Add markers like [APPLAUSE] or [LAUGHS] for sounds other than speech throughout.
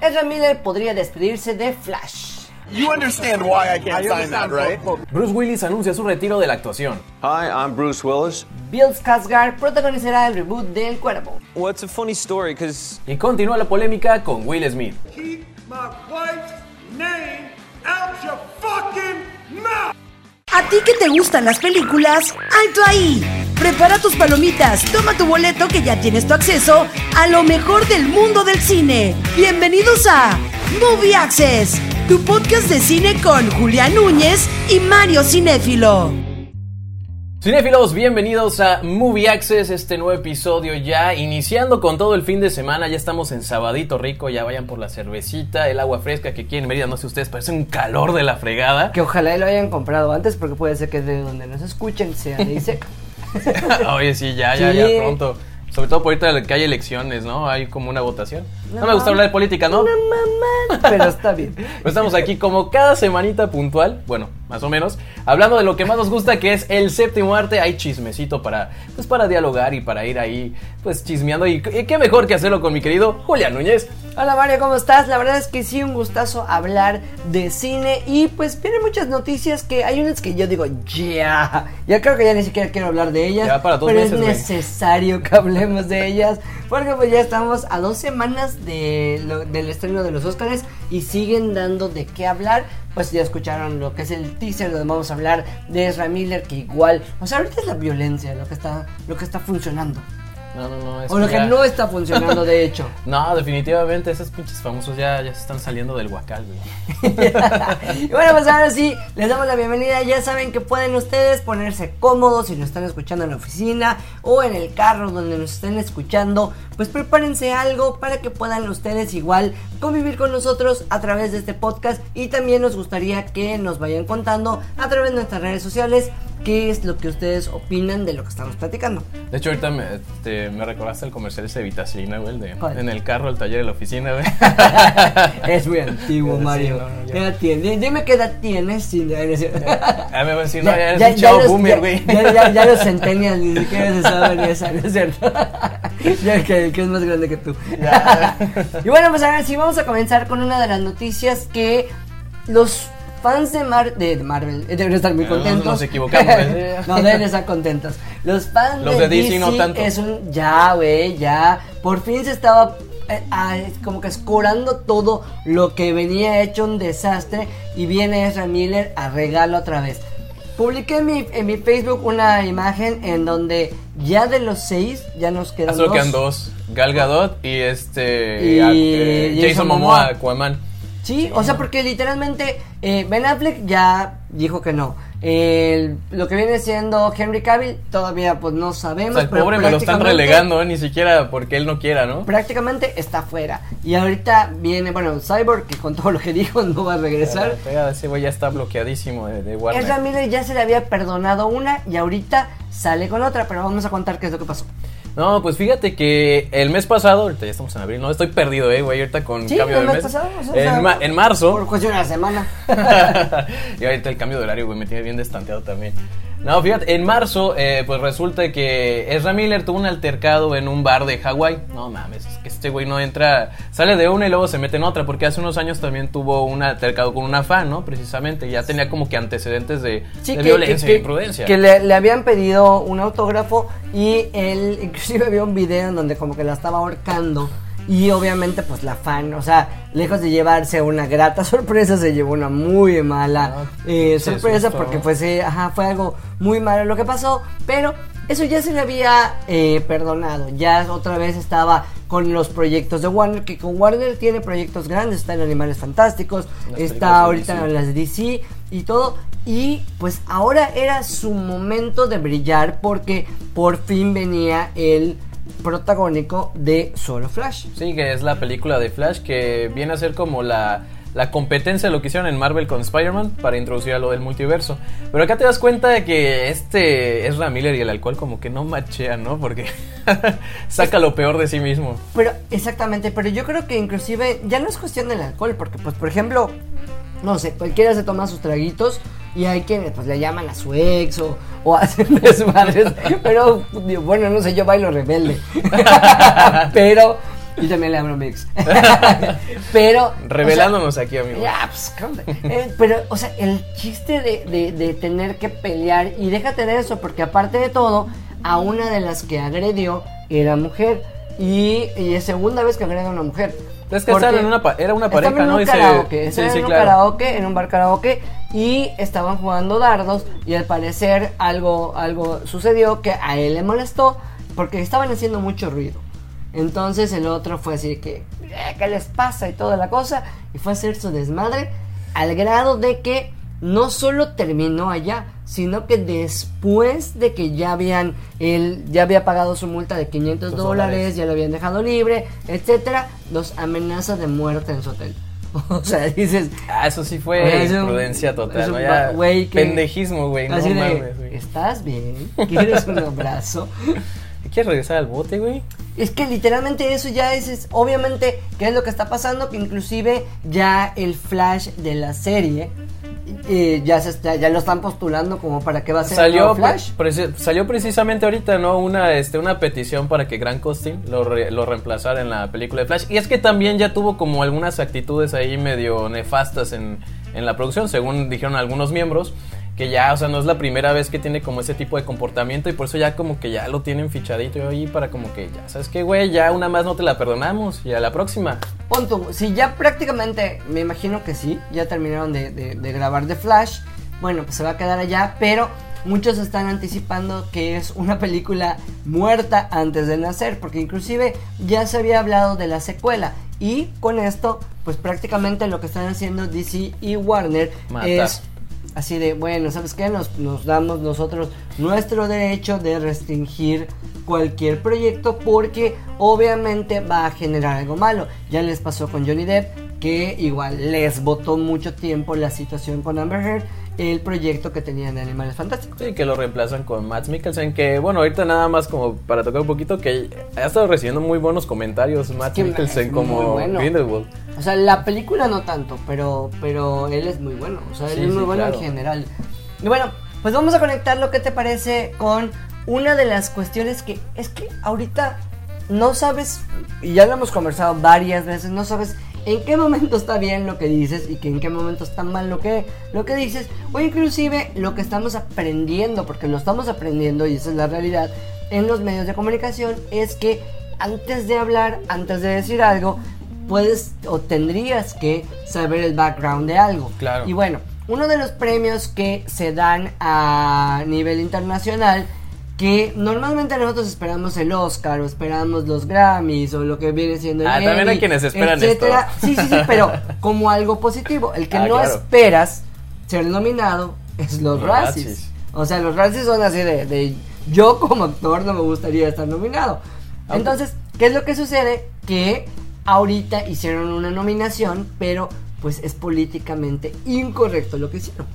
Ezra Miller podría despedirse de Flash. You understand why I can't sign that, right? Bruce Willis anuncia su retiro de la actuación. Hi, I'm Bruce Willis. Bill Skarsgård protagonizará el reboot del Cuervo. Well, it's a funny story because Y continúa la polémica con Will Smith. Keep my wife's name out your fucking mouth. ¿A ti que te gustan las películas? ¡Alto ahí! Prepara tus palomitas, toma tu boleto que ya tienes tu acceso a lo mejor del mundo del cine. Bienvenidos a Movie Access, tu podcast de cine con Julián Núñez y Mario Cinéfilo. Cinéfilos, bienvenidos a Movie Access, este nuevo episodio ya iniciando con todo el fin de semana, ya estamos en Sabadito Rico, ya vayan por la cervecita, el agua fresca que quieren Mérida, no sé ustedes, parece un calor de la fregada. Que ojalá lo hayan comprado antes porque puede ser que de donde nos escuchen sea de. [LAUGHS] [LAUGHS] Oye, sí, ya, ya, Sí. ya pronto. Sobre todo por ahorita que hay elecciones, ¿no? Hay como una votación. No, me gusta hablar de política, ¿no? Mamá, pero está bien. [LAUGHS] Pues estamos aquí como cada semanita puntual, bueno, más o menos, hablando de lo que más nos gusta, que es el séptimo arte. Hay chismecito para, pues para dialogar y para ir ahí, pues chismeando. Y, y qué mejor que hacerlo con mi querido Julián Núñez. Hola Mario, ¿cómo estás? La verdad es que sí, un gustazo hablar de cine y pues vienen muchas noticias que hay unas que yo digo, ya, ya creo que ya ni siquiera quiero hablar de ellas, Ya para dos pero meses, es güey. necesario que hablemos de ellas, porque pues ya estamos a dos semanas de lo- del estreno de los Oscars y siguen dando de qué hablar. Pues ya escucharon lo que es el teaser donde vamos a hablar de Ezra Miller, que igual, o sea, ahorita es la violencia lo que está, lo que está funcionando. No, no, no. es O lo que no está funcionando, de hecho. [LAUGHS] No, definitivamente, esos pinches famosos ya, ya se están saliendo del huacal, güey. y [LAUGHS] bueno, pues ahora sí, les damos la bienvenida. Ya saben que pueden ustedes ponerse cómodos si nos están escuchando en la oficina o en el carro donde nos estén escuchando. Pues prepárense algo para que puedan ustedes igual convivir con nosotros a través de este podcast. Y también nos gustaría que nos vayan contando a través de nuestras redes sociales qué es lo que ustedes opinan de lo que estamos platicando. De hecho, ahorita me, este, me recordaste el comercial ese de Vitacilina, güey, de, en el carro, el taller de la oficina, güey. [LAUGHS] es muy antiguo, Sí, Mario. no, no, ya. ¿Qué edad tienes? Dime qué edad tienes. Sí, no, no es cierto. Ah, me va a decir, no, ya eres un chavo boomer, ya- güey. Ya, ya, ya los [LAUGHS] centennials ni siquiera se saben esa, ¿no es cierto? [LAUGHS] ya que, que es más grande que tú. y bueno, pues ahora sí vamos a comenzar con una de las noticias que los fans de, Mar de de Marvel eh, deben estar muy contentos. nos equivocamos, ¿eh? [LAUGHS] no, deben estar contentos. Los fans Los de DC no tanto. es un ya, güey, ya. Por fin se estaba eh, ah, como que escurando todo lo que venía hecho un desastre y viene Ezra Miller a regalo otra vez. Publiqué en mi, en mi Facebook una imagen en donde ya de los seis ya nos quedan dos. quedan dos. Gal Gadot y este. Y eh, Jason. Momoa, Aquaman. Sí, o sea, porque literalmente eh, Ben Affleck ya dijo que no. El- lo que viene siendo Henry Cavill todavía pues no O sabemos. sea, el pero pobre me lo están relegando, ¿eh? ni siquiera porque él no quiera, ¿no? prácticamente está fuera. Y ahorita viene, bueno, Cyborg, que con todo lo que [LAUGHS] dijo no va a regresar. Pega, Ese güey ya está bloqueadísimo de, de Warner. Ezra Miller ya se le había perdonado una y ahorita sale con otra, pero vamos a contar qué es lo que pasó. No, pues fíjate que el mes pasado, ahorita ya estamos en abril, no estoy perdido, eh, güey, ahorita con Sí, cambio el de mes pasado, o sea, en, ma- en marzo. Por cuestión de la semana. [LAUGHS] y ahorita el cambio de horario, güey, me tiene bien destanteado también. No, fíjate, en marzo, eh, pues resulta que Ezra Miller tuvo un altercado en un bar de Hawái. No mames, es que este güey no entra, sale de una y luego se mete en otra, porque hace unos años también tuvo un altercado con una fan, ¿no? Precisamente, ya tenía como que antecedentes de, Sí, de que, violencia que- e imprudencia. que le, le habían pedido un autógrafo y él [LAUGHS] inclusive había un video en donde como que la estaba ahorcando y obviamente pues la fan, o sea, lejos de llevarse una grata [LAUGHS] sorpresa, se llevó una muy mala Ah, eh, sorpresa porque pues eh, ajá, fue algo muy malo lo que pasó, pero eso ya se le había eh, perdonado, ya otra vez estaba con los proyectos de Warner, que con Warner tiene proyectos grandes, está en Animales Fantásticos, Las está ahorita en las DC y todo. Y pues ahora era su momento de brillar porque por fin venía el protagónico de Solo Flash. Sí, que es la película de Flash que viene a ser como la, la competencia de lo que hicieron en Marvel con Spider-Man para introducir a lo del multiverso. Pero acá te das cuenta de que este Ezra Miller y el alcohol como que no machean, ¿no? Porque [LAUGHS] saca lo peor de sí mismo. Pero exactamente, pero yo creo que inclusive ya no es cuestión del alcohol, porque pues por ejemplo, no sé, cualquiera se toma sus traguitos y hay quienes pues le llaman a su ex o, o [LAUGHS] hacen desmadres, pero bueno, no sé, yo bailo rebelde. [LAUGHS] pero y también le hablo a mi ex. [LAUGHS] pero. Revelándonos o sea, aquí, amigo. Ya, pues. Eh, pero, o sea, el chiste de, de, de tener que pelear, y déjate de eso, porque aparte de todo, a una de las que agredió era mujer. Y, y es segunda vez que agrede a una mujer. Es que estaban en una era una pareja, en ¿no? un Y se- karaoke, sí, sí, en un claro. karaoke, en un bar karaoke, y estaban jugando dardos, y al parecer algo, algo sucedió que a él le molestó, porque estaban haciendo mucho ruido. Entonces el otro fue así que, "Eh, ¿qué les pasa? Y toda la cosa, y fue a hacer su desmadre, al grado de que no solo terminó allá, sino que después de que ya habían, él ya había pagado su multa de 500 Los dólares, ya lo habían dejado libre, etcétera, los amenaza de muerte en su hotel. [LAUGHS] O sea, dices, Ah, eso sí fue Es imprudencia total, ¿no? Ya, que- Pendejismo, güey, no mames, güey. ¿estás bien? [LAUGHS] ¿Quieres un abrazo? [LAUGHS] ¿Quieres regresar al bote, güey? Es que literalmente eso ya es, es- obviamente, ¿qué es lo que está pasando? Que inclusive ya el flash de la serie eh, ya se está, ya lo están postulando como para que va a ser Salió, Flash. preci- salió precisamente ahorita, ¿no? Una, este, una petición para que Grant Costin lo, re- lo reemplazara en la película de Flash. Y es que también ya tuvo como algunas actitudes ahí medio nefastas en, en la producción, según dijeron algunos miembros. Que ya, o sea, no es la primera vez que tiene como ese tipo de comportamiento y por eso ya como que ya lo tienen fichadito ahí para como que ya, ¿sabes qué, güey? Ya una más no te la perdonamos y a la próxima. Pon tú, si ya prácticamente, me imagino que sí, ya terminaron de, de- de grabar The Flash, bueno, pues se va a quedar allá, pero muchos están anticipando que es una película muerta antes de nacer, porque inclusive ya se había hablado de la secuela. Y con esto, pues prácticamente lo que están haciendo DC y Warner es así de, bueno, ¿sabes qué? Nos, damos nosotros nuestro derecho de restringir cualquier proyecto porque obviamente va a generar algo malo. Ya les pasó con Johnny Depp que igual les votó mucho tiempo la situación con Amber Heard el proyecto que tenían de Animales Fantásticos. Sí, que lo reemplazan con Matt Mikkelsen, que bueno, ahorita nada más como para tocar un poquito, que ha estado recibiendo muy buenos comentarios Matt que Mikkelsen es como bueno. Grindelwald. O sea, la película no tanto, pero, pero él es muy bueno. O sea, él Sí, es muy sí, bueno claro. en general. Y bueno, pues vamos a conectarlo, ¿qué te parece? Con una de las cuestiones que es que ahorita no sabes, y ya lo hemos conversado varias veces, no sabes en qué momento está bien lo que dices y que en qué momento está mal lo que, lo que dices, o inclusive lo que estamos aprendiendo, porque lo estamos aprendiendo y esa es la realidad en los medios de comunicación, es que antes de hablar, antes de decir algo, puedes o tendrías que saber el background de algo. Claro. Y bueno, uno de los premios que se dan a nivel internacional, que normalmente nosotros esperamos el Oscar o esperamos los Grammys o lo que viene siendo el Ah, también hay quienes esperan etcétera. esto. Sí, sí, sí, [LAUGHS] pero como algo positivo. El que Ah, no claro. esperas ser nominado es los Los Razzies. Razzies. O sea, los Razzies son así de, de yo como actor no me gustaría estar nominado. Entonces, ¿qué es lo que sucede? Que ahorita hicieron una nominación, pero pues es políticamente incorrecto lo que hicieron.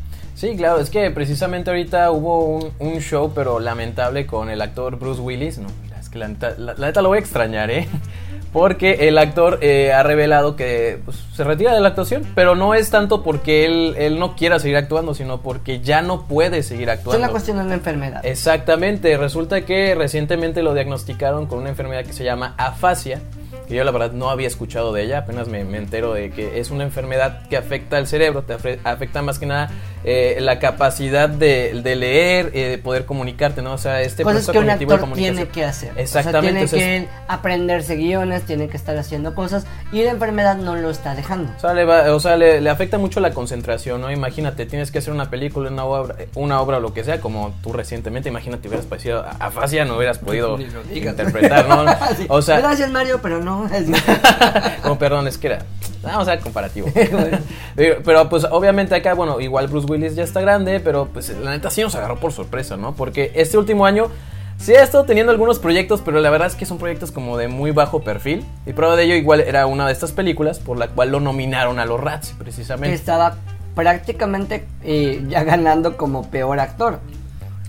Sí, claro, es que precisamente ahorita hubo un, un show, pero lamentable, con el actor Bruce Willis. No, mira, es que la neta, la- la neta lo voy a extrañar, ¿eh? [LAUGHS] Porque el actor eh, ha revelado que pues, se retira de la actuación, pero no es tanto porque él, él no quiera seguir actuando, sino porque ya no puede seguir Es actuando. una cuestión de una enfermedad. Exactamente, resulta que recientemente lo diagnosticaron con una enfermedad que se llama afasia, que yo la verdad no había escuchado de ella, apenas me, me entero de que es una enfermedad que afecta al cerebro, te afecta más que nada eh, la capacidad de, de leer, eh, de poder comunicarte, ¿no? O sea, este Cosas proceso que un actor comunicación. tiene que hacer. Exactamente, O sea, tiene que aprenderse guiones, tiene que estar haciendo cosas y la enfermedad no lo está dejando. O sea, le, va- o sea, le, le afecta mucho la concentración, ¿no? Imagínate, tienes que hacer una película, una obra, una obra o lo que sea, como tú recientemente, imagínate, hubieras parecido a afasia, no hubieras podido lo digas. interpretar, ¿no? [LAUGHS] Sí. O sea, Gracias Mario, pero no. es- [LAUGHS] como perdón, es que era. Vamos a ser comparativo. [LAUGHS] pero, pues obviamente acá, bueno, igual Bruce Willis ya está grande, pero pues la neta sí nos agarró por sorpresa, ¿no? Porque este último año sí ha estado teniendo algunos proyectos, pero la verdad es que son proyectos como de muy bajo perfil. Y prueba de ello igual era una de estas películas por la cual lo nominaron a los Rats, precisamente. estaba prácticamente eh, ya ganando como peor actor.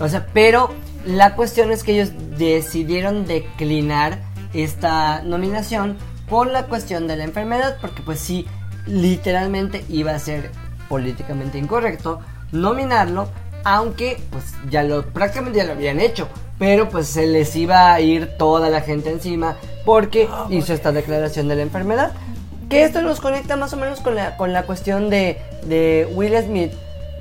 O sea, pero la cuestión es que ellos decidieron declinar esta nominación por la cuestión de la enfermedad, porque pues sí, literalmente iba a ser políticamente incorrecto nominarlo aunque pues ya lo prácticamente ya lo habían hecho, pero pues se les iba a ir toda la gente encima porque hizo esta declaración de la enfermedad. Que esto nos conecta más o menos con la, con la cuestión de, de Will Smith.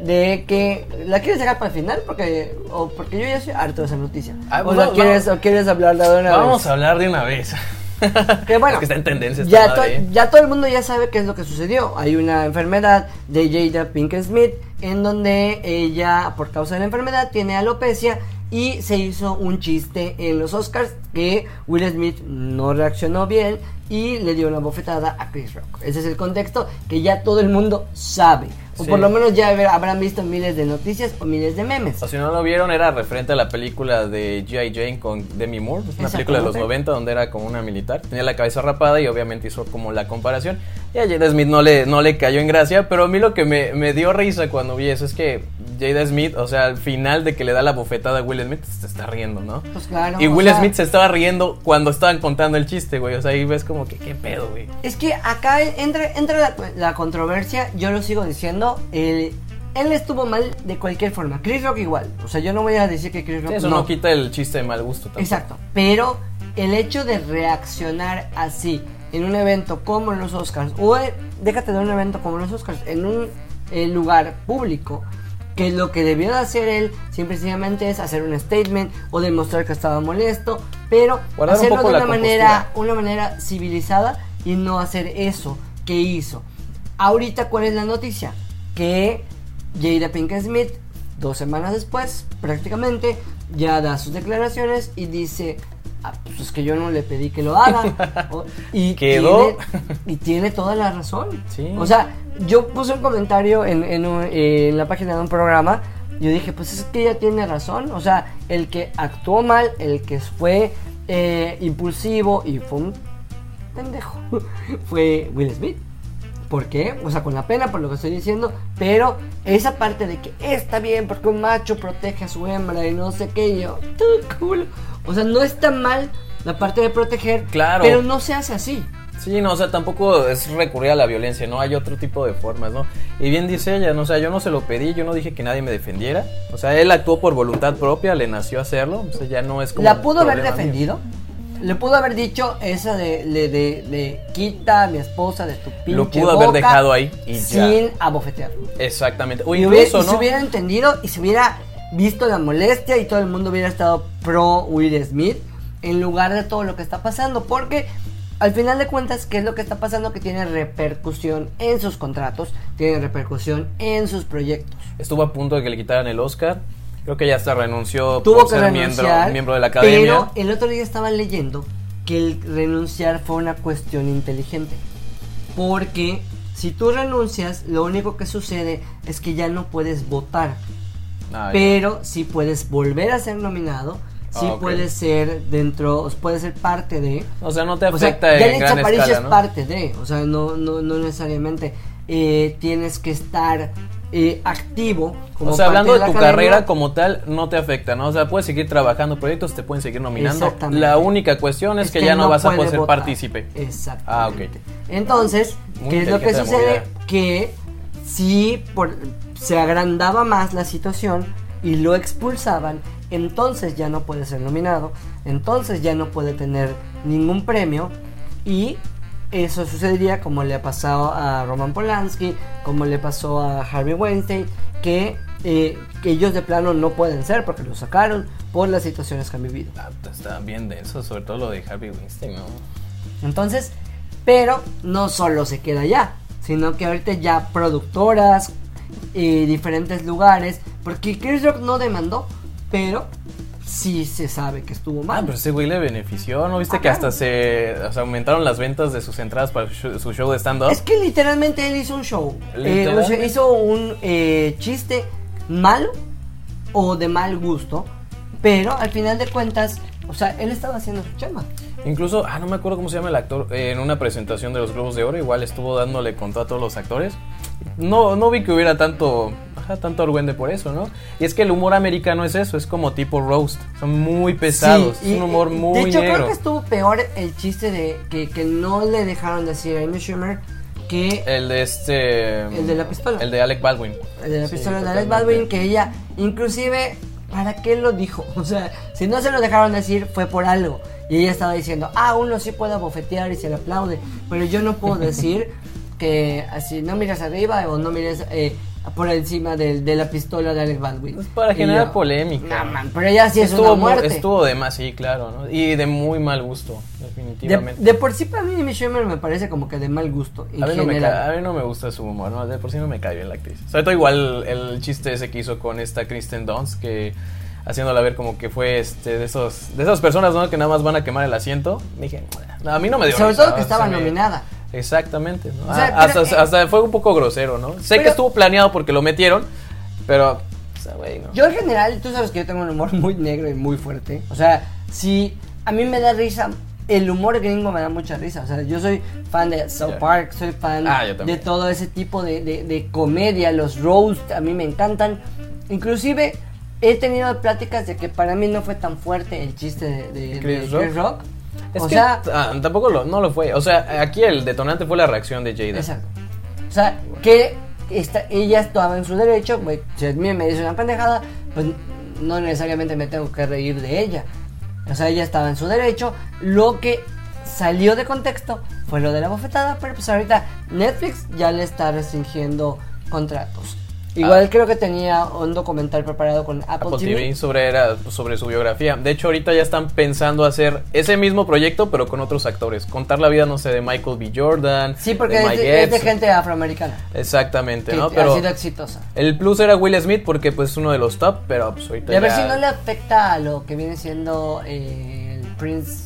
De que la quieres dejar para el final porque o porque yo ya estoy harto de esa noticia. Ah, o, pues la vamos- quieres, o quieres hablar de una Vamos vez. a hablar de una vez. [LAUGHS] Que bueno, que está en tendencia esta ya, madre, to- ¿eh? ya todo el mundo ya sabe qué es lo que sucedió. Hay una enfermedad de Jada Pinkett Smith en donde ella, por causa de la enfermedad, tiene alopecia y se hizo un chiste en los Oscars que Will Smith no reaccionó bien y le dio una bofetada a Chris Rock. Ese es el contexto que ya todo el mundo sabe. O Sí. por lo menos ya habrán visto miles de noticias o miles de memes. O si no lo vieron, era referente a la película de G.I. Jane con Demi Moore, una película de los Exactamente. 90 donde era como una militar, tenía la cabeza rapada y obviamente hizo como la comparación. Y a Jada Smith no le, no le cayó en gracia, pero a mí lo que me, me dio risa cuando vi eso es que Jada Smith, o sea, al final de que le da la bofetada a Will Smith, se está riendo, ¿no? Pues claro, y Will sea- Smith se estaba riendo cuando estaban contando el chiste, güey. O sea, ahí ves como que, ¿qué pedo, güey? Es que acá entra, entra la, la controversia, yo lo sigo diciendo, el- él estuvo mal de cualquier forma, Chris Rock igual, o sea, yo no voy a decir que Chris Rock Sí, eso no. quita el chiste de mal gusto tampoco. Exacto, pero el hecho de reaccionar así en un evento como los Oscars, o eh, déjate de un evento como los Oscars, en un eh, lugar público, que lo que debió de hacer él simplemente es hacer un statement o demostrar que estaba molesto, pero Guardar hacerlo de una manera, una manera civilizada y no hacer eso que hizo. Ahorita, ¿cuál es la noticia? Que Jada Pinkett Smith, dos semanas después, prácticamente, ya da sus declaraciones y dice, "Ah, pues es que yo no le pedí que lo haga. [LAUGHS] O- y Quedó. Tiene, y tiene toda la razón. Sí. O sea, yo puse un comentario en, en un- en la página de un programa. Yo dije, pues es que ella tiene razón. O sea, el que actuó mal, el que fue eh, impulsivo y fue un pendejo, [LAUGHS] fue Will Smith. ¿Por qué? O sea, con la pena por lo que estoy diciendo, pero esa parte de que está bien porque un macho protege a su hembra y no sé qué, yo, culo. O sea, no está mal la parte de proteger, Claro. pero no se hace así. Sí, no, o sea, tampoco es recurrir a la violencia, ¿no? Hay otro tipo de formas, ¿no? Y bien dice ella, ¿no? O sea, yo no se lo pedí, yo no dije que nadie me defendiera. O sea, él actuó por voluntad propia, le nació hacerlo. O sea, ya no es como. ¿La pudo haber problema mío. Le pudo haber dicho esa de, de, de, de, quita a mi esposa de tu pinche Lo pudo haber dejado ahí y ya. sin abofetearlo. Exactamente. O y, hubiera- incluso, y se ¿no? hubiera entendido y se hubiera visto la molestia y todo el mundo hubiera estado pro Will Smith en lugar de todo lo que está pasando. Porque al final de cuentas, ¿qué es lo que está pasando? Que tiene repercusión en sus contratos, tiene repercusión en sus proyectos. Estuvo a punto de que le quitaran el Oscar. Creo que ya hasta renunció Tuvo por que ser renunciar. miembro, miembro de la academia. Pero el otro día estaba leyendo que el renunciar fue una cuestión inteligente. Porque si tú renuncias, lo único que sucede es que ya no puedes votar. Ah, pero sí puedes volver a ser nominado. Sí Ah, ok. puedes ser dentro, puedes ser parte de. O sea, no te O sea, afecta en gran escala, es ¿no? parte de. O sea, no, no, no necesariamente eh, tienes que estar eh, activo. Como o sea, hablando de, tu academia. carrera como tal, no te afecta, ¿no? O sea, puedes seguir trabajando proyectos, te pueden seguir nominando. Exactamente. La única cuestión es, que, ya no, vas a poder ser partícipe. Exacto. Ah, ok. Entonces, Muy ¿qué es lo que sucede? Que si por, se agrandaba más la situación y lo expulsaban, entonces ya no puede ser nominado, entonces ya no puede tener ningún premio y eso sucedería como le ha pasado a Roman Polanski, como le pasó a Harvey Weinstein, que, eh, ellos de plano no pueden ser porque lo sacaron por las situaciones que han vivido. Ah, está bien denso, sobre todo lo de Harvey Weinstein, ¿no? Entonces, pero no solo se queda allá, sino que ahorita ya productoras y diferentes lugares, porque Chris Rock no demandó, pero sí se sabe que estuvo Ah, mal. pero ese güey le benefició, ¿no viste Ah, que claro. hasta se o sea, aumentaron las ventas de sus entradas para su show, su show de stand-up? Es que literalmente él hizo un show, eh, o sea, hizo un eh, chiste malo o de mal gusto, pero al final de cuentas, o sea, él estaba haciendo su chamba. Incluso, ah, no me acuerdo cómo se llama el actor, eh, en una presentación de los Globos de Oro, igual estuvo dándole con todo a todos los actores. No, no vi que hubiera tanto, tanto argüende por eso, ¿no? Y es que el humor americano es eso, es como tipo roast, son muy pesados, Sí, es un humor muy De hecho, negro. creo que estuvo peor el chiste de que, que no le dejaron decir a Amy Schumer que El de este. El de la pistola. El de Alec Baldwin. el de la Sí, pistola de totalmente. Baldwin, que ella, inclusive, ¿para qué lo dijo? [LAUGHS] O sea, si no se lo dejaron decir, fue por algo. Y ella estaba diciendo, ah, uno sí puede bofetear y se le aplaude, pero yo no puedo decir [LAUGHS] que así no mires arriba o no mires eh, por encima de, la pistola de Alex Baldwin. Pues para generar yo, polémica. "No, man, pero ella sí es estuvo, una muerte. estuvo de más, sí, claro, ¿no? Y de muy mal gusto, de, definitivamente. de por sí para mí Amy Schumer me parece como que de mal gusto. En a, mí no me a mí no me gusta su humor, ¿no? De por sí no me cae bien la actriz. Sobre todo igual el, chiste ese que hizo con esta Kristen Dunst, que haciéndola ver como que fue este de esos de esas personas, ¿no? Que nada más van a quemar el asiento. Dije, "No, a mí no me dio Sobre risa, todo que estaba me- nominada. Exactamente, ¿no? O sea, Ah, pero, hasta, eh, hasta fue un poco grosero, ¿no? Sé pero- que estuvo planeado porque lo metieron, pero, o sea, güey, ¿no? Yo en general, tú sabes que yo tengo un humor [LAUGHS] muy negro y muy fuerte. O sea, si a mí me da risa, el humor gringo me da mucha risa. O sea, yo soy fan de South. Park, soy fan Ah, de todo ese tipo de, de- de comedia, los roast, a mí me encantan. Inclusive he tenido pláticas de que para mí no fue tan fuerte el chiste de, de- Chris Chris, Rock. Es o que sea, ah, tampoco lo, no lo fue. O sea, aquí el detonante fue la reacción de Jada. Exacto. O sea, que esta- ella estaba en su derecho, güey, si a mí me dice una pendejada, pues no necesariamente me tengo que reír de ella. O sea, ella estaba en su derecho. Lo que salió de contexto fue lo de la bofetada, pero pues ahorita Netflix ya le está restringiendo contratos. Igual Ah. creo que tenía un documental preparado con Apple, Apple TV. TV sobre, era, sobre su biografía. De hecho, ahorita ya están pensando hacer ese mismo proyecto, pero con otros actores. Contar la vida, no sé, de Michael B. Jordan. Sí, porque de es de, es de gente afroamericana. Exactamente, Que ¿no? ha Pero sido exitosa. el plus era Will Smith porque pues es uno de los top, pero pues ahorita Y a ver si no le afecta a lo que viene siendo eh, el Prince.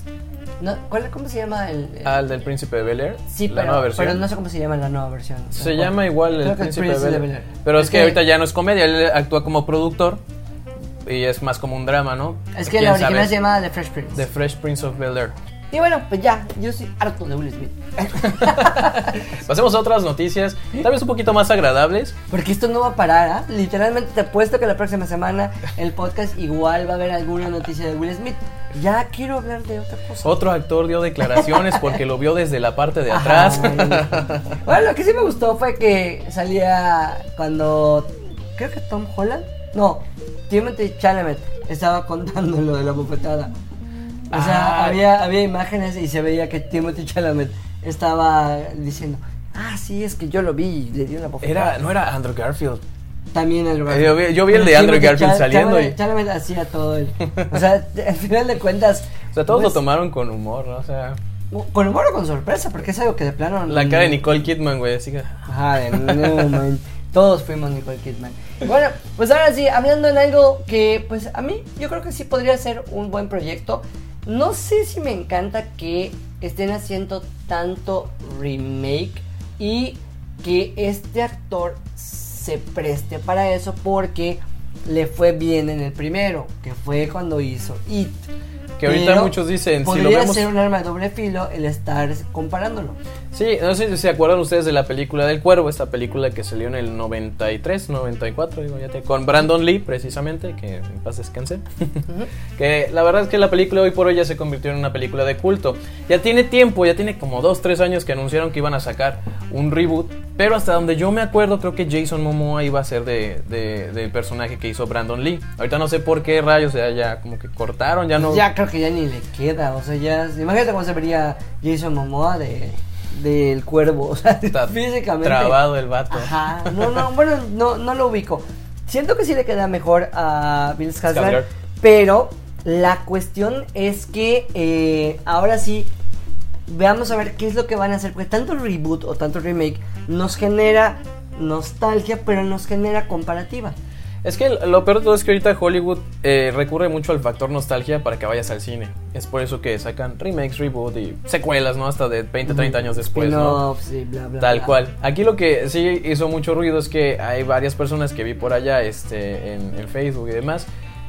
No, ¿cuál, ¿Cómo se llama el.? el- al del Príncipe de Bel Air. sí, la pero, nueva versión. pero no sé cómo se llama la nueva versión. Se llama igual el Príncipe de Bel Air. Pero es, Es que, que- ahorita ya no es comedia, él actúa como productor y es más como un drama, ¿no? Es que ¿Quién la original sabe? se llama The Fresh Prince. The Fresh Prince of Bel Air. Y bueno, pues ya, yo soy harto de Will Smith. [LAUGHS] Pasemos a otras noticias, tal vez un poquito más agradables. Porque esto no va a parar, ¿ah? Literalmente te apuesto que la próxima semana el podcast igual va a haber alguna noticia de Will Smith. Ya quiero hablar de otra cosa. Otro actor dio declaraciones porque lo vio desde la parte de atrás. bueno. Bueno, lo que sí me gustó fue que salía cuando. Creo que Tom Holland. No, Timothy Chalamet estaba contando lo de la bofetada. O sea, Ah. había, había imágenes y se veía que Timothy Chalamet estaba diciendo. Ah, sí, es que yo lo vi y le di una bofetada. Era, no era Andrew Garfield. También el Eh, yo vi- yo vi el de Andrew Timothy Garfield Chal- saliendo Chalamet, y- Chalamet hacía todo el. [LAUGHS] O sea, al final de cuentas. O sea, todos pues, lo tomaron con humor, ¿no? O sea, Con humor o con sorpresa, porque es algo que de plano. la cara de Nicole Kidman, güey, así que... Ajá, de no, man. Todos fuimos Nicole Kidman. Bueno, pues ahora sí, hablando en algo que, pues a mí, yo creo que sí podría ser un buen proyecto. No sé si me encanta que estén haciendo tanto remake y que este actor se preste para eso porque le fue bien en el primero, que fue cuando hizo It. Que ahorita Pero muchos dicen, si lo vemos... ser un arma de doble filo el estar comparándolo. Sí, no sé si se acuerdan ustedes de la película del cuervo, esta película que salió en el 93, 94, digo, ya te, con Brandon Lee precisamente, que en paz descanse. [LAUGHS] que la verdad es que la película hoy por hoy ya se convirtió en una película de culto. Ya tiene tiempo, ya tiene como 2, 3 años que anunciaron que iban a sacar un reboot, pero hasta donde yo me acuerdo creo que Jason Momoa iba a ser de, de- del personaje que hizo Brandon Lee. Ahorita no sé por qué rayos, ya, ya como que cortaron, ya no... Ya creo que ya ni le queda, o sea, ya. Imagínate cómo se vería Jason Momoa de del cuervo, [LAUGHS] o sea, Está físicamente. trabado el vato. Ajá, no, no, bueno, no, no lo ubico. Siento que sí le queda mejor a Bill Skarsgård, Skarsgård. pero la cuestión es que eh, ahora sí veamos a ver qué es lo que van a hacer, porque tanto reboot o tanto remake nos genera nostalgia, pero nos genera comparativa. Es que lo peor de todo es que ahorita Hollywood eh, recurre mucho al factor nostalgia para que vayas al cine. Es por eso que sacan remakes, reboot y secuelas, ¿no? Hasta de 20, 30 años después, ¿no? Y bla, bla, Tal bla. cual. Aquí lo que sí hizo mucho ruido es que hay varias personas que vi por allá este, en, en Facebook y demás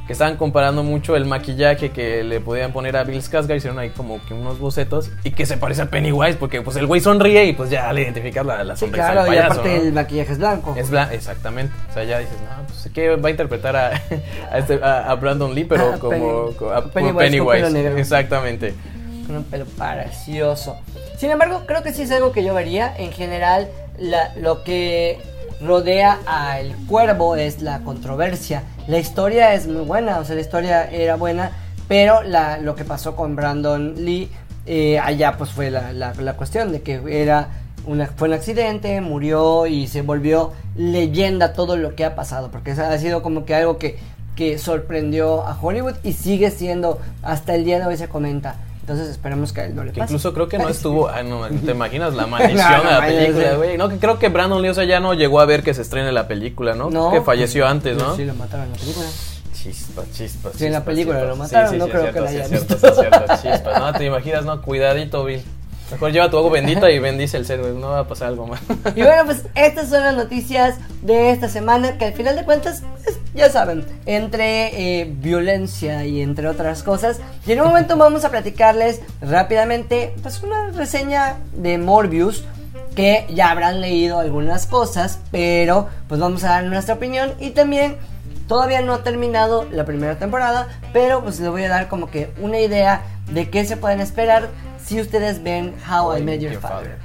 que estaban comparando mucho el maquillaje que le podían poner a Bill Skarsgård, hicieron ahí como que unos bocetos y que se parece a Pennywise porque pues el güey sonríe y pues ya le identificas la, la Sí, sonrisa claro, y aparte ¿no? el maquillaje es blanco. Es blanco, exactamente. O sea, ya dices, no, pues que va a interpretar a, [LAUGHS] a, este- a- a Brandon Lee, pero Ah, como, Penny- a- Pennywise con Pennywise. pelo negro. Exactamente. Con un pelo precioso. Sin embargo, creo que sí es algo que yo vería. En general, la- lo que rodea al cuervo es la controversia. La historia es muy buena, o sea, la historia era buena, pero la, lo que pasó con Brandon Lee, eh, allá pues fue la, la- cuestión de que era una, fue un accidente, murió y se volvió leyenda todo lo que ha pasado, porque ha sido como que algo que, que sorprendió a Hollywood y sigue siendo, hasta el día de hoy se comenta. Entonces esperemos que a él no le Que pase. incluso creo que no Ay, [LAUGHS] estuvo. Ah, no, ¿te [LAUGHS] imaginas la maldición No, de la película, güey? No, que creo que Brandon Lee, o sea, ya no llegó a ver que se estrene la película, ¿no? No, que falleció pues, antes, ¿no? Sí, lo mataron en la película. Chispas, chispas. Sí, en la película chispas. lo mataron, no creo que cierto, la haya cierto, visto. es cierto, chispas. No, te imaginas, no, cuidadito, Bill. Mejor lleva tu agua bendita y bendice el ser, güey. No va a pasar algo mal. Y bueno, pues estas son las noticias de esta semana que al final de cuentas, pues, ya saben, entre eh, violencia y entre otras cosas. Y en un momento vamos a platicarles rápidamente pues una reseña de Morbius que ya habrán leído algunas cosas, pero pues vamos a dar nuestra opinión y también todavía no ha terminado la primera temporada, pero pues les voy a dar como que una idea de qué se pueden esperar si ustedes ven How I Met Your Father.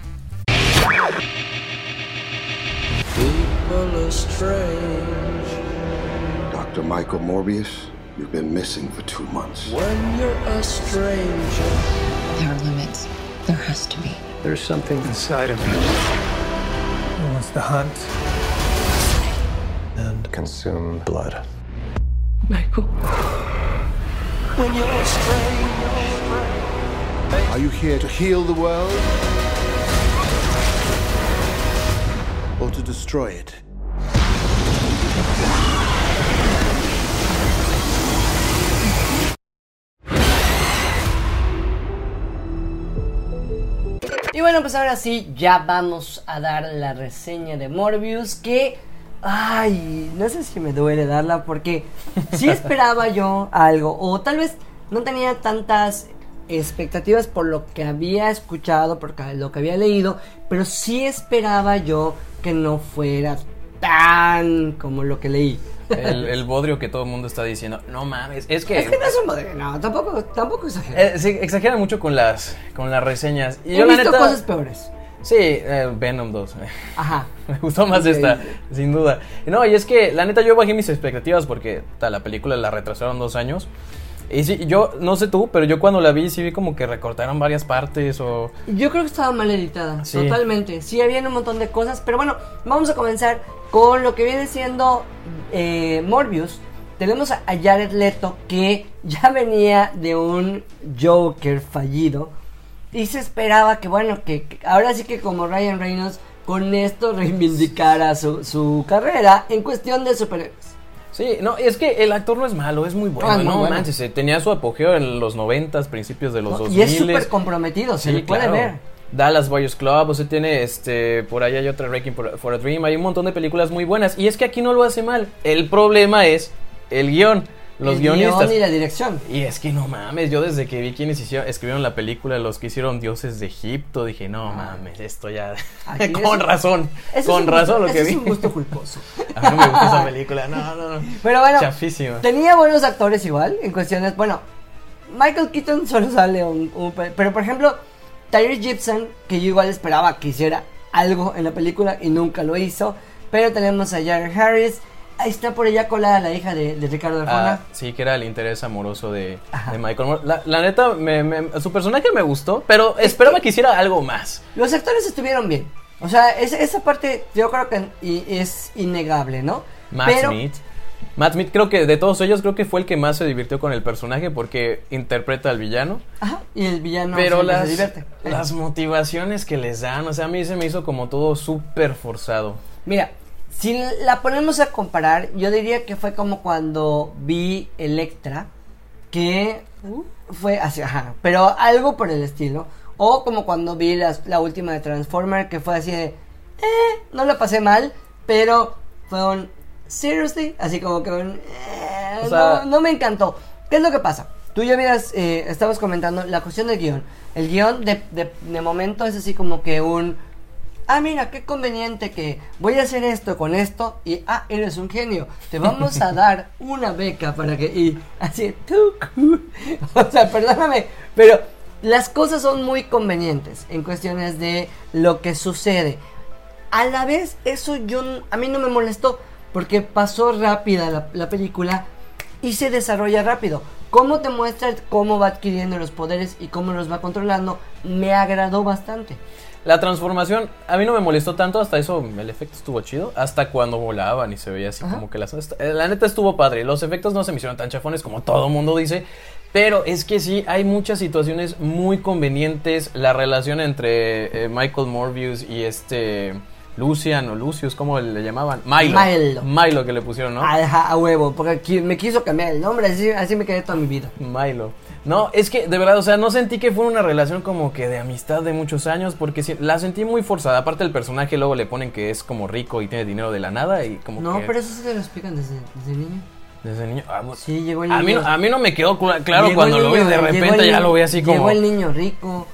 Dr. Michael Morbius, you've been missing for two months. When you're a stranger. There are limits. There has to be. There's something inside of him. He wants to hunt and consume blood. Michael. When you're a stranger. Are you here to heal the world? Or to destroy it? Bueno, pues ahora sí, ya vamos a dar la reseña de Morbius que... Ay, no sé si me duele darla porque sí [LAUGHS] esperaba yo algo o tal vez no tenía tantas expectativas por lo que había escuchado, por lo que había leído, pero sí esperaba yo que no fuera tan como lo que leí. El, el bodrio que todo el mundo está diciendo. No mames, es que. Es que no es un modelo, no, tampoco, tampoco exagero. Eh, sí, exageran mucho con las, con las reseñas. Y He yo, la visto neta. cosas peores. Sí, eh, Venom 2. [LAUGHS] Ajá. Me gustó más esta, sin duda. No, y es que la neta yo bajé mis expectativas porque ta, la película la retrasaron dos años. Y sí, yo no sé tú, pero yo cuando la vi sí vi como que recortaron varias partes o... Yo creo que estaba mal editada, Sí. totalmente. Sí, había un montón de cosas, pero bueno, vamos a comenzar con lo que viene siendo eh, Morbius. Tenemos a a Jared Leto que ya [LAUGHS] venía de un Joker fallido y se esperaba que, bueno, que, que ahora sí que como Ryan Reynolds con esto [LAUGHS] reivindicara su, su carrera en cuestión de superhéroes. Sí, no, es que el actor no es malo, es muy bueno, Ah, es muy no bueno. manches, eh, tenía su apogeo en los noventas, principios de los ¿no? 2000 Y es súper comprometido, se Sí, le puede claro. ver. Dallas Buyers Club, o sea, tiene este, por ahí hay otra Wrecking for a Dream, hay un montón de películas muy buenas. Y es que aquí no lo hace mal. El problema es el guion, los El guionistas. y la dirección. Y es que no mames, yo desde que vi quienes hicieron, escribieron la película, los que hicieron dioses de Egipto, dije, no mames, esto ya. [LAUGHS] Con es- razón, con un razón lo que vi. es un gusto culposo. [LAUGHS] A mí no me gusta esa [LAUGHS] película, no, no, no. Pero bueno, Chafísima. tenía buenos actores igual, en cuestiones, bueno, Michael Keaton solo sale un, un pe- pero por ejemplo, Tyrese Gibson, que yo igual esperaba que hiciera algo en la película y nunca lo hizo, pero tenemos a Jared Harris, está por allá colada la hija de, de Ricardo Arjona. Ah, sí, que era el interés amoroso de, Michael Moore. La, la neta, me- me- su personaje me gustó, pero esperaba que hiciera algo más. Los actores estuvieron bien. O sea, esa, esa parte yo creo que es innegable, ¿no? Matt Pero- Smith. Matt Smith, creo que de todos ellos, creo que fue el que más se divirtió con el personaje porque interpreta al villano. Ajá, y el villano pero las, se divierte. las motivaciones que les dan, o sea, a mí se me hizo como todo súper forzado. Mira, si la ponemos a comparar, yo diría que fue como cuando vi Electra, que fue así, ajá, pero algo por el estilo. O como cuando vi las- la última de Transformer, que fue así de, eh, no la pasé mal, pero fue un, seriously, así como que un, eh, O sea- no, no me encantó. ¿Qué es lo que pasa? Tú ya habías, eh, estabas comentando la cuestión del guion. El guion de, de, de momento es así como que un, ah, mira, qué conveniente que voy a hacer esto con esto y, ah, eres un genio, te vamos a dar [LAUGHS] una beca para que, y así, tú, [LAUGHS] o sea, perdóname, pero las cosas son muy convenientes en cuestiones de lo que sucede. A la vez, eso yo a mí no me molestó porque pasó rápida la, la película y se desarrolla rápido. Cómo te muestra cómo va adquiriendo los poderes y cómo los va controlando, me agradó bastante. La transformación a mí no me molestó tanto, hasta eso el efecto estuvo chido, hasta cuando volaban y se veía así como que las... eh, La neta estuvo padre, los efectos no se me hicieron tan chafones como todo mundo dice, pero es que sí, hay muchas situaciones muy convenientes, la relación entre eh, Michael Morbius y este... Lucian o Lucius, ¿cómo le llamaban? Milo. Milo. Milo que le pusieron, ¿no? Ajá, a huevo, porque me quiso cambiar el nombre, así, así me quedé toda mi vida. Milo. No, es que de verdad, o sea, no sentí que fuera una relación como que de amistad de muchos años, porque la sentí muy forzada. Aparte, el personaje luego le ponen que es como rico y tiene dinero de la nada y como No, que. pero eso sí se lo explican desde, desde niño. Desde niño. ah, bueno, Sí, llegó el a, mí, niño. a mí no me quedó cla- claro Llegó cuando lo vi, niño, de repente ya niño- lo vi así como. Llegó el niño rico.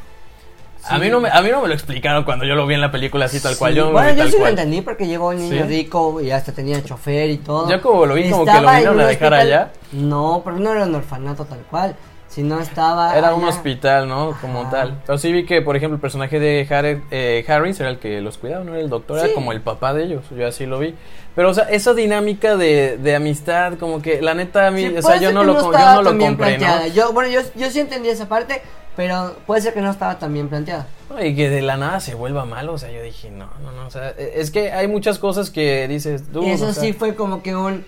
A, mí no me, a mí no me lo explicaron cuando yo lo vi en la película así tal cual. Yo, no bueno, yo sí lo entendí porque llegó el niño ¿Sí? rico y hasta tenía chofer y todo. Yo como lo vi, como que lo vinieron a dejar hospital- allá. No, pero no era un orfanato tal cual, sino estaba Era un allá. hospital, ¿no? Como Ajá. tal. Pero sí vi que, por ejemplo, el personaje de Harry, eh, Harris era el que los cuidaba, no era el doctor, Sí. era como el papá de ellos. Yo así lo vi. Pero, o sea, esa dinámica de, de amistad, como que la neta a mí, Sí, o sea, yo no lo, co- yo no lo compré, ¿no? Yo, bueno, yo, yo sí entendí esa parte, pero puede ser que no estaba tan bien planteada. No, Y que de la nada se vuelva malo, o sea, yo dije, no, no, no, o sea, e- es que hay muchas cosas que dices, tú, Y eso o sea, sí fue como que un...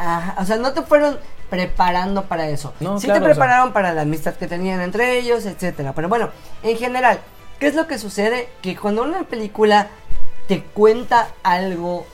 Ajá, o sea, no te fueron preparando para eso. No, sí claro, te o sea. prepararon para la amistad que tenían entre ellos, etcétera. Pero bueno, en general, ¿qué es lo que sucede? Que cuando una película te cuenta algo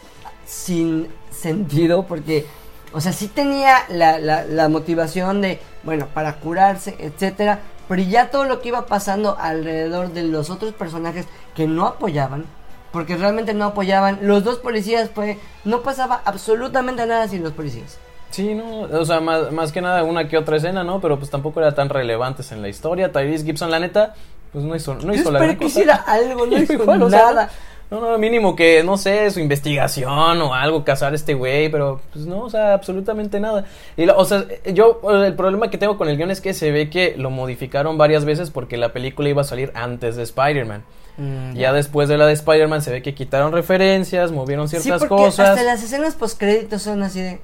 sin sentido, porque, o sea, sí tenía la, la- la motivación de, bueno, para curarse, etcétera, pero ya todo lo que iba pasando alrededor de los otros personajes que no apoyaban, porque realmente no apoyaban, los dos policías, pues, no pasaba absolutamente nada sin los policías. Sí, no, o sea, más, más que nada una que otra escena, ¿no? Pero pues tampoco era tan relevantes en la historia. Tyrese Gibson, la neta, pues no hizo, no Yo hizo la gran que cosa. hiciera algo, no [LAUGHS] hizo Igual, o sea, nada. no, no, mínimo que, no sé, su investigación o algo, cazar a este güey, pero pues no, o sea, absolutamente nada. Y, la- o sea, yo, el problema que tengo con el guion es que se ve que lo modificaron varias veces porque la película iba a salir antes de Spider-Man. Mm, Ya después de la de Spider-Man se ve que quitaron referencias, movieron Sí, ciertas porque cosas. hasta las escenas postcréditos son así de...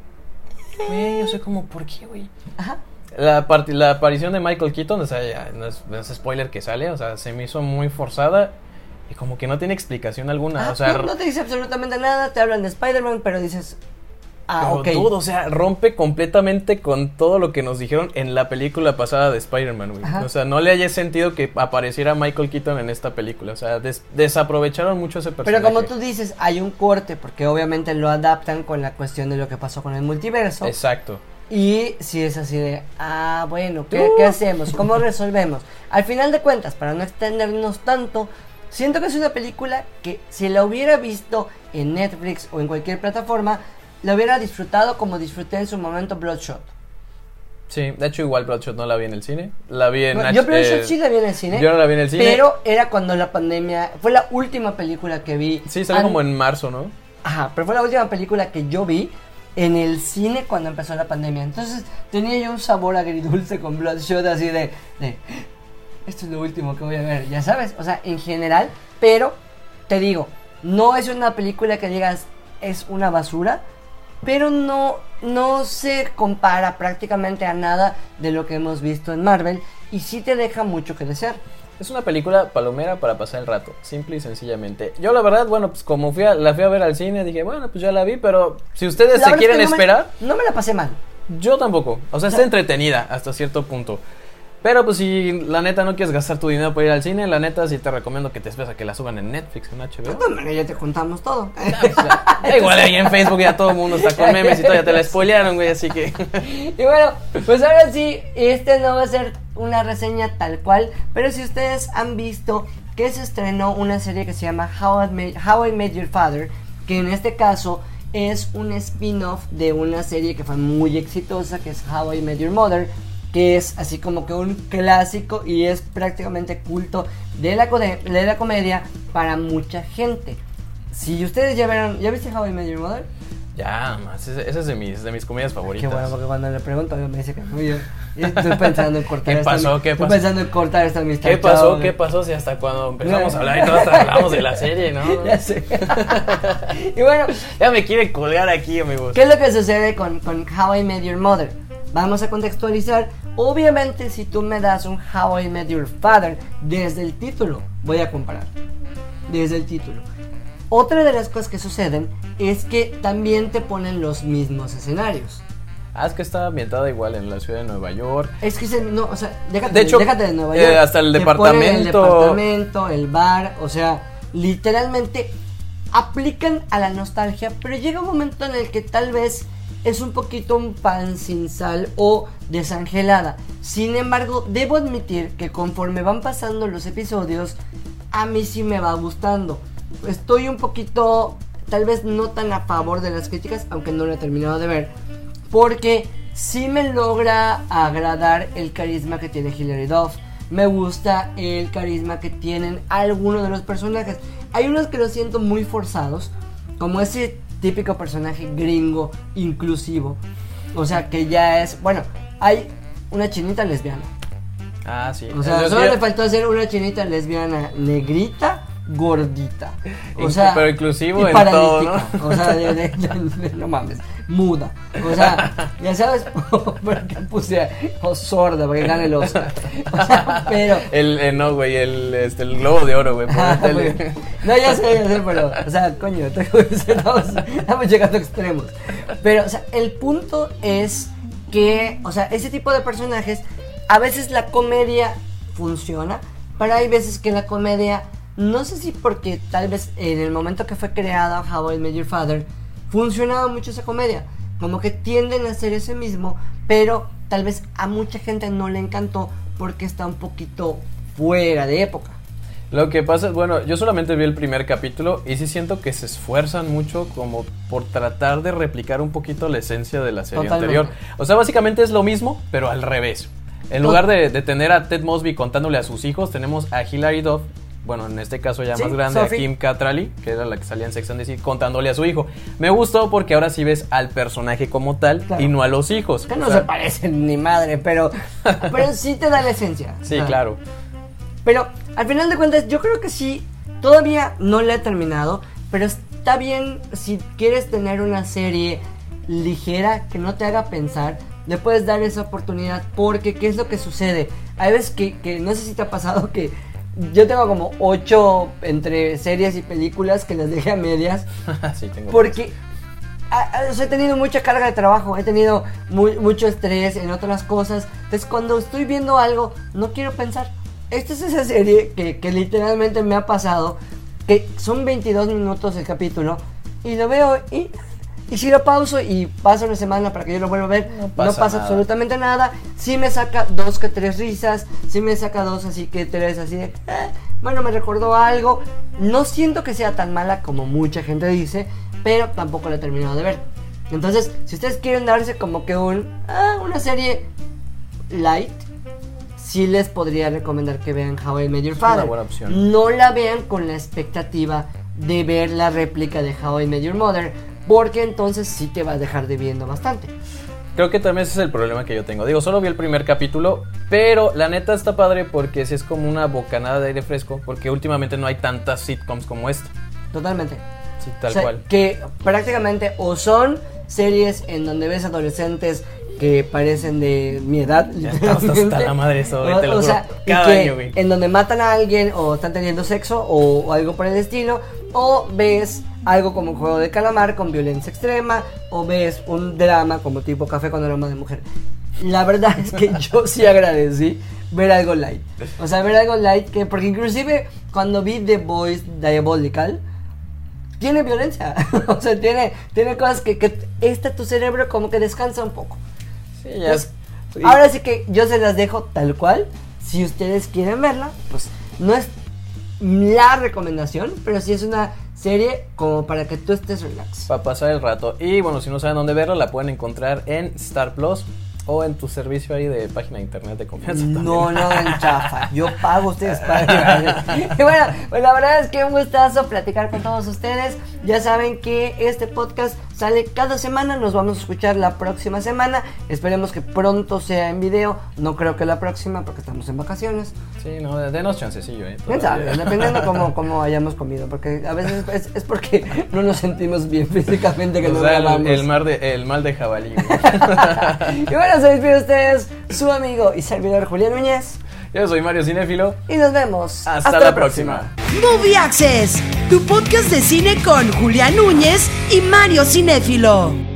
Güey, yo sé como, ¿por qué, güey? Ajá. La, la aparición de Michael Keaton, o sea, ya no es, no es spoiler que sale, o sea, se me hizo muy forzada y como que no tiene explicación alguna. Ajá, o sea, no, no te dice absolutamente nada, te hablan de Spider-Man, pero dices... Ah, pero o sea, rompe completamente con todo lo que nos dijeron en la película pasada de Spider-Man. O sea, no le haya sentido que apareciera Michael Keaton en esta película. O sea, des- desaprovecharon mucho ese personaje. Pero como tú dices, hay un corte, porque obviamente lo adaptan con la cuestión de lo que pasó con el multiverso. Exacto. Y si es así de, ah, bueno, ¿qué, qué hacemos? ¿Cómo resolvemos? Al final de cuentas, para no extendernos tanto, siento que es una película que si la hubiera visto en Netflix o en cualquier plataforma, la hubiera disfrutado como disfruté en su momento Bloodshot. Sí, de hecho igual Bloodshot no la vi en el cine. La vi en Bueno, yo Bloodshot eh, sí la vi en el cine. Yo no la vi en el cine. Pero era cuando la pandemia, fue la última película que vi. Sí, salió como en marzo, ¿no? Ajá, pero fue la última película que yo vi en el cine cuando empezó la pandemia. Entonces tenía yo un sabor agridulce con Bloodshot así de, de, esto es lo último que voy a ver, ya sabes, o sea, en general, pero te digo, no es una película que digas es una basura, pero no, no se compara prácticamente a nada de lo que hemos visto en Marvel y sí te deja mucho que desear. Es una película palomera para pasar el rato, simple y sencillamente. Yo la verdad, bueno, pues como fui a- la fui a ver al cine, dije, bueno, pues ya la vi, pero si ustedes La se es quieren que no me- esperar, no me la pasé mal. yo tampoco. O sea, está entretenida hasta cierto punto. Pero pues si la neta no quieres gastar tu dinero para ir al cine, la neta sí te recomiendo que te esperes a que la suban en Netflix, en HBO. Bueno, ya te contamos todo. [LAUGHS] Igual ahí en Facebook ya todo el mundo está con memes y todo, ya te la spoilearon, güey, así que... [LAUGHS] Y bueno, pues ahora sí, este no va a ser una reseña tal cual, pero si ustedes han visto que se estrenó una serie que se llama How I Met, How I Met Your Father, que en este caso es un spin-off de una serie que fue muy exitosa, que es How I Met Your Mother, que es así como que un clásico y es prácticamente culto de la, de la comedia para mucha gente. Si ustedes ya vieron, ¿ya viste How I Met Your Mother? Ya, más, ese es de mis, de mis comedias Qué favoritas. bueno, porque cuando le pregunto me dice que no, yo, estoy pensando en cortar ¿Qué esta pasó? ami- ¿Qué estoy pasó? pensando en cortar esta amistad. ¿Qué pasó? chao, ¿Qué pasó? Si hasta cuando empezamos a hablar y todo hasta hablamos de la serie, ¿no? [LAUGHS] Ya sé. [LAUGHS] y bueno, Ya me quiere colgar aquí, amigos. ¿Qué es lo que sucede con, con How I Met Your Mother? Vamos a contextualizar. Obviamente, si tú me das un How I Met Your Father, desde el título voy a comparar. Desde el título. Otra de las cosas que suceden es que también te ponen los mismos escenarios. Ah, es que está ambientada igual en la ciudad de Nueva York. Es que se, no, o sea, déjate De hecho, déjate de Nueva eh, York. hasta el Te ponen El departamento. departamento, el bar, o sea, literalmente aplican a la nostalgia, pero llega un momento en el que tal vez es un poquito un pan sin sal o desangelada. Sin embargo, debo admitir que conforme van pasando los episodios, a mí sí me va gustando. Estoy un poquito, tal vez no tan a favor de las críticas, aunque no lo he terminado de ver, porque sí me logra agradar el carisma que tiene Hilary Duff. Me gusta el carisma que tienen algunos de los personajes. Hay unos que los siento muy forzados, como ese típico personaje gringo inclusivo. O sea, que ya es, bueno, hay una chinita lesbiana. Ah, sí. O sea, solo le faltó hacer una chinita lesbiana negrita, gordita. O sea, pero inclusivo y en todo, O sea, de, de- de- de- no mames, muda. O sea, [LAUGHS] ya sabes [LAUGHS] por qué puse o sorda, porque gane el Oscar. O sea, pero. El, eh, no, güey, el, este, el globo de oro, güey. Ah, güey. No, ya sé, ya sé, pero, o sea, coño, [LAUGHS] estamos, estamos llegando a extremos. Pero, o sea, el punto es que, o sea, ese tipo de personajes, a veces la comedia funciona, pero hay veces que la comedia, no sé si porque tal vez en el momento que fue creada How I Met Your Father, funcionaba mucho esa comedia. Como que tienden a hacer ese mismo, pero tal vez a mucha gente no le encantó porque está un poquito fuera de época. Lo que pasa es, bueno, yo solamente vi el primer capítulo y sí siento que se esfuerzan mucho como por tratar de replicar un poquito la esencia de la serie Totalmente. anterior. O sea, básicamente es lo mismo, pero al revés. En lugar de, de tener a Ted Mosby contándole a sus hijos, tenemos a Hilary Duff, bueno, en este caso ya Sí, más grande, Sophie. a Kim Cattrall, que era la que salía en Sex and the City, contándole a su hijo. Me gustó porque ahora sí ves al personaje como tal Claro. y no a los hijos. Que no sea, se parecen ni madre, pero, [LAUGHS] pero sí te da la esencia. Sí, Ah. claro. Pero al final de cuentas, yo creo que sí, todavía no la he terminado, pero está bien si quieres tener una serie ligera que no te haga pensar, le puedes dar esa oportunidad, porque ¿qué es lo que sucede? Hay veces que, que no sé si te ha pasado que yo tengo como ocho entre series y películas que las dejé a medias. [LAUGHS] sí, tengo. Porque o sea, he tenido mucha carga de trabajo, he tenido mu- mucho estrés en otras cosas. Entonces, cuando estoy viendo algo, no quiero pensar. Esta es esa serie que, que literalmente me ha pasado, que son 22 minutos el capítulo, y lo veo y, y si lo pauso y pasa una semana para que yo lo vuelva a ver, no pasa pasa, nada. absolutamente nada. Sí me saca dos que tres risas, sí me saca dos así que tres así de... "Eh", bueno, me recordó algo. No siento que sea tan mala como mucha gente dice, pero tampoco la he terminado de ver. Entonces, si ustedes quieren darse como que un, ah, una serie light, sí les podría recomendar que vean How I Met Your Es una Father. buena opción. No la vean con la expectativa de ver la réplica de How I Met Your Mother, porque entonces sí te va a dejar debiendo bastante. Creo que también ese es el problema que yo tengo. Digo, solo vi el primer capítulo, pero la neta está padre porque sí es como una bocanada de aire fresco, porque últimamente no hay tantas sitcoms como esta. Totalmente. Sí, tal O sea, cual. Que prácticamente o son series en donde ves adolescentes que parecen de mi edad. Ya estamos hasta la madre eso, güey, te lo O, juro. sea, Cada que año, güey. En donde matan a alguien o están teniendo sexo o, o algo por el estilo. O ves algo como Juego de Calamar con violencia extrema. O ves un drama como tipo Café con aroma de mujer. La verdad es que yo sí agradecí ver algo light. O sea, ver algo light que, porque inclusive cuando vi The Voice Diabolical, tiene violencia. [LAUGHS] o sea, tiene, tiene cosas que, que este tu cerebro como que descansa un poco. Sí, ya Pues, es- ahora sí que yo se las dejo tal cual. Si ustedes quieren verla, pues no es la recomendación, pero sí es una serie como para que tú estés relax. Para pasar el rato. Y bueno, si no saben dónde verla, la pueden encontrar en Star Plus o en tu servicio ahí de página de internet de confianza. No, también. no, en chafa. Yo pago, ustedes pagan. [LAUGHS] Y bueno, pues la verdad es que un gustazo platicar con todos ustedes. Ya saben que este podcast Sale cada semana, nos vamos a escuchar la próxima semana. Esperemos que pronto sea en video. No creo que la próxima porque estamos en vacaciones. Sí, no, denos chancecillo, eh. ¿Quién sabe? Dependiendo cómo, [LAUGHS] cómo hayamos comido. Porque a veces es, es porque no nos sentimos bien físicamente que O no sea, el, el mar de, el mal de jabalí. [LAUGHS] Y bueno, se despide de ustedes su amigo y servidor Julián Núñez. Yo soy Mario Cinéfilo. Y nos vemos. Hasta, la próxima. Movie Access, tu podcast de cine con Julián Núñez y Mario Cinéfilo.